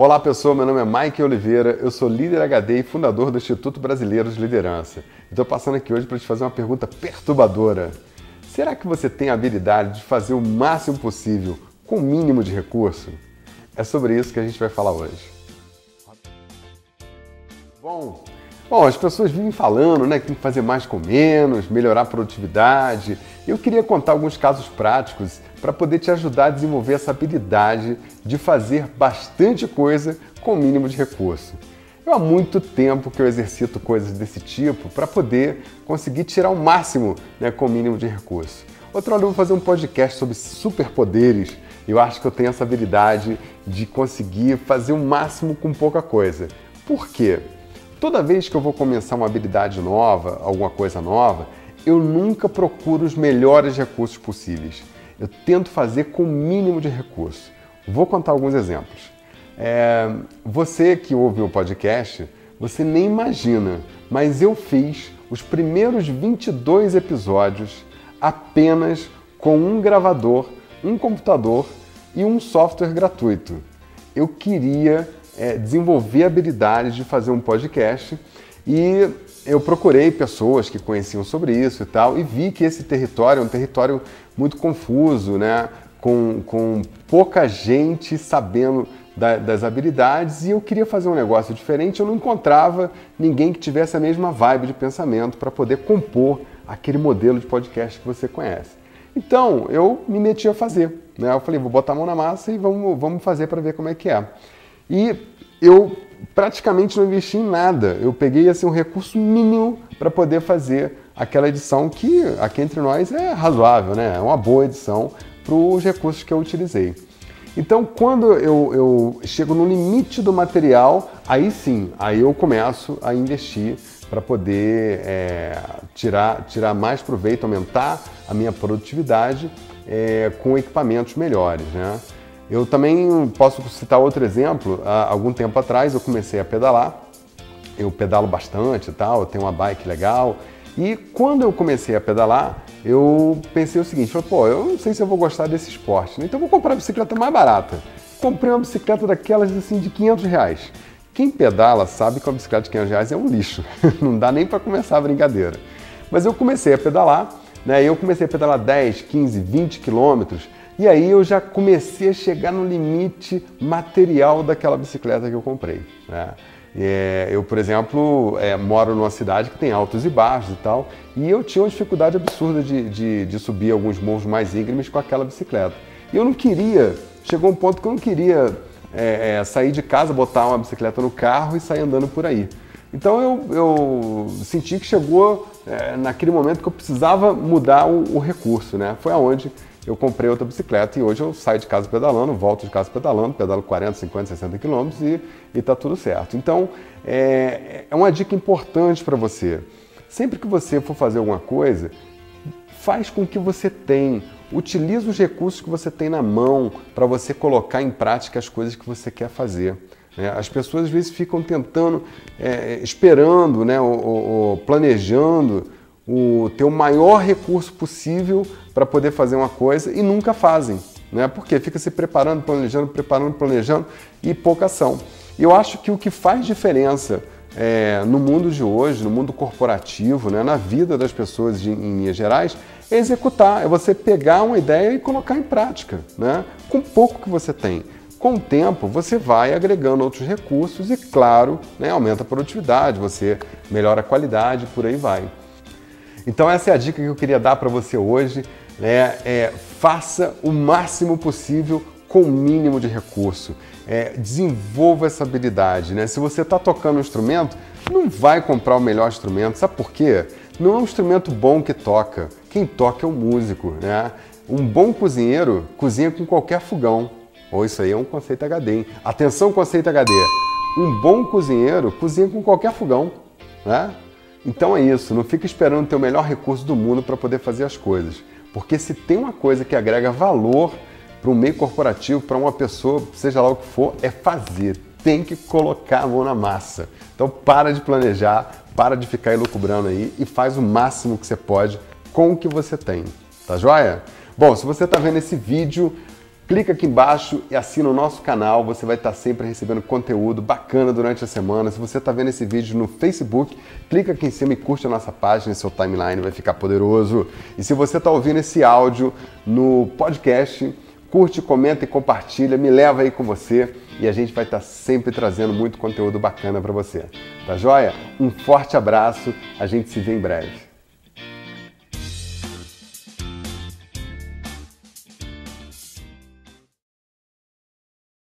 Olá pessoal, meu nome é Mike Oliveira, eu sou líder HD e fundador do Instituto Brasileiro de Liderança. Estou passando aqui hoje para te fazer uma pergunta perturbadora. Será que você tem a habilidade de fazer o máximo possível com o mínimo de recurso? É sobre isso que a gente vai falar hoje. Bom, Bom, as pessoas vivem falando né, que tem que fazer mais com menos, melhorar a produtividade. Eu queria contar alguns casos práticos para poder te ajudar a desenvolver essa habilidade de fazer bastante coisa com o mínimo de recurso. Eu há muito tempo que eu exercito coisas desse tipo para poder conseguir tirar o máximo né, com o mínimo de recurso. Outra hora eu vou fazer um podcast sobre superpoderes. Eu acho que eu tenho essa habilidade de conseguir fazer o máximo com pouca coisa. Por quê? Toda vez que eu vou começar uma habilidade nova, alguma coisa nova, eu nunca procuro os melhores recursos possíveis. Eu tento fazer com o mínimo de recurso. Vou contar alguns exemplos. É, você que ouve o podcast, você nem imagina, mas eu fiz os primeiros 22 episódios apenas com um gravador, um computador e um software gratuito. Eu queria é, desenvolver a habilidade de fazer um podcast e eu procurei pessoas que conheciam sobre isso e tal e vi que esse território é um território muito confuso, né? Com, com pouca gente sabendo da, das habilidades e eu queria fazer um negócio diferente. Eu não encontrava ninguém que tivesse a mesma vibe de pensamento para poder compor aquele modelo de podcast que você conhece. Então eu me meti a fazer. Né? Eu falei, vou botar a mão na massa e vamos, vamos fazer para ver como é que é. E eu praticamente não investi em nada. Eu peguei assim, um recurso mínimo para poder fazer aquela edição que aqui entre nós é razoável, né? É uma boa edição para os recursos que eu utilizei. Então, quando eu, eu chego no limite do material, aí sim, aí eu começo a investir para poder é, tirar, tirar mais proveito, aumentar a minha produtividade é, com equipamentos melhores, né? Eu também posso citar outro exemplo. Há algum tempo atrás eu comecei a pedalar. Eu pedalo bastante e tal, eu tenho uma bike legal. E quando eu comecei a pedalar, eu pensei o seguinte: pô, eu não sei se eu vou gostar desse esporte, né? então eu vou comprar a bicicleta mais barata. Comprei uma bicicleta daquelas assim de 500 reais. Quem pedala sabe que uma bicicleta de 500 reais é um lixo, não dá nem para começar a brincadeira. Mas eu comecei a pedalar, né? Eu comecei a pedalar 10, 15, 20 quilômetros e aí eu já comecei a chegar no limite material daquela bicicleta que eu comprei. Né? É, eu, por exemplo, é, moro numa cidade que tem altos e baixos e tal, e eu tinha uma dificuldade absurda de, de, de subir alguns morros mais íngremes com aquela bicicleta. E eu não queria, chegou um ponto que eu não queria é, é sair de casa, botar uma bicicleta no carro e sair andando por aí. Então eu, eu senti que chegou é, naquele momento que eu precisava mudar o, o recurso, né? Foi aonde eu comprei outra bicicleta e hoje eu saio de casa pedalando, volto de casa pedalando, pedalo 40, 50, 60 quilômetros e está tudo certo. Então, é, é uma dica importante para você. Sempre que você for fazer alguma coisa, faz com que você tem. Utilize os recursos que você tem na mão para você colocar em prática as coisas que você quer fazer. Né? As pessoas às vezes ficam tentando, é, esperando, né, ou, ou, planejando o ter o maior recurso possível para poder fazer uma coisa e nunca fazem, né? Porque fica se preparando, planejando, preparando, planejando e pouca ação. Eu acho que o que faz diferença é, no mundo de hoje, no mundo corporativo, né, na vida das pessoas de, em linhas gerais, é executar, é você pegar uma ideia e colocar em prática, né, com pouco que você tem. Com o tempo, você vai agregando outros recursos e, claro, né, aumenta a produtividade, você melhora a qualidade, por aí vai. Então essa é a dica que eu queria dar para você hoje. Né? É, faça o máximo possível com o mínimo de recurso. É, desenvolva essa habilidade. Né? Se você está tocando um instrumento, não vai comprar o melhor instrumento. Sabe por quê? Não é um instrumento bom que toca. Quem toca é o músico. Né? Um bom cozinheiro cozinha com qualquer fogão. Ou isso aí é um conceito HD. Hein? Atenção, conceito HD. Um bom cozinheiro cozinha com qualquer fogão. Né? Então é isso, não fica esperando ter o melhor recurso do mundo para poder fazer as coisas. Porque se tem uma coisa que agrega valor para um meio corporativo, para uma pessoa, seja lá o que for, é fazer. Tem que colocar a mão na massa. Então para de planejar, para de ficar elucubrando aí e faz o máximo que você pode com o que você tem. Tá joia? Bom, se você está vendo esse vídeo, Clica aqui embaixo e assina o nosso canal, você vai estar sempre recebendo conteúdo bacana durante a semana. Se você está vendo esse vídeo no Facebook, clica aqui em cima e curte a nossa página, seu timeline vai ficar poderoso. E se você está ouvindo esse áudio no podcast, curte, comenta e compartilha, me leva aí com você e a gente vai estar sempre trazendo muito conteúdo bacana para você. Tá joia? Um forte abraço, a gente se vê em breve.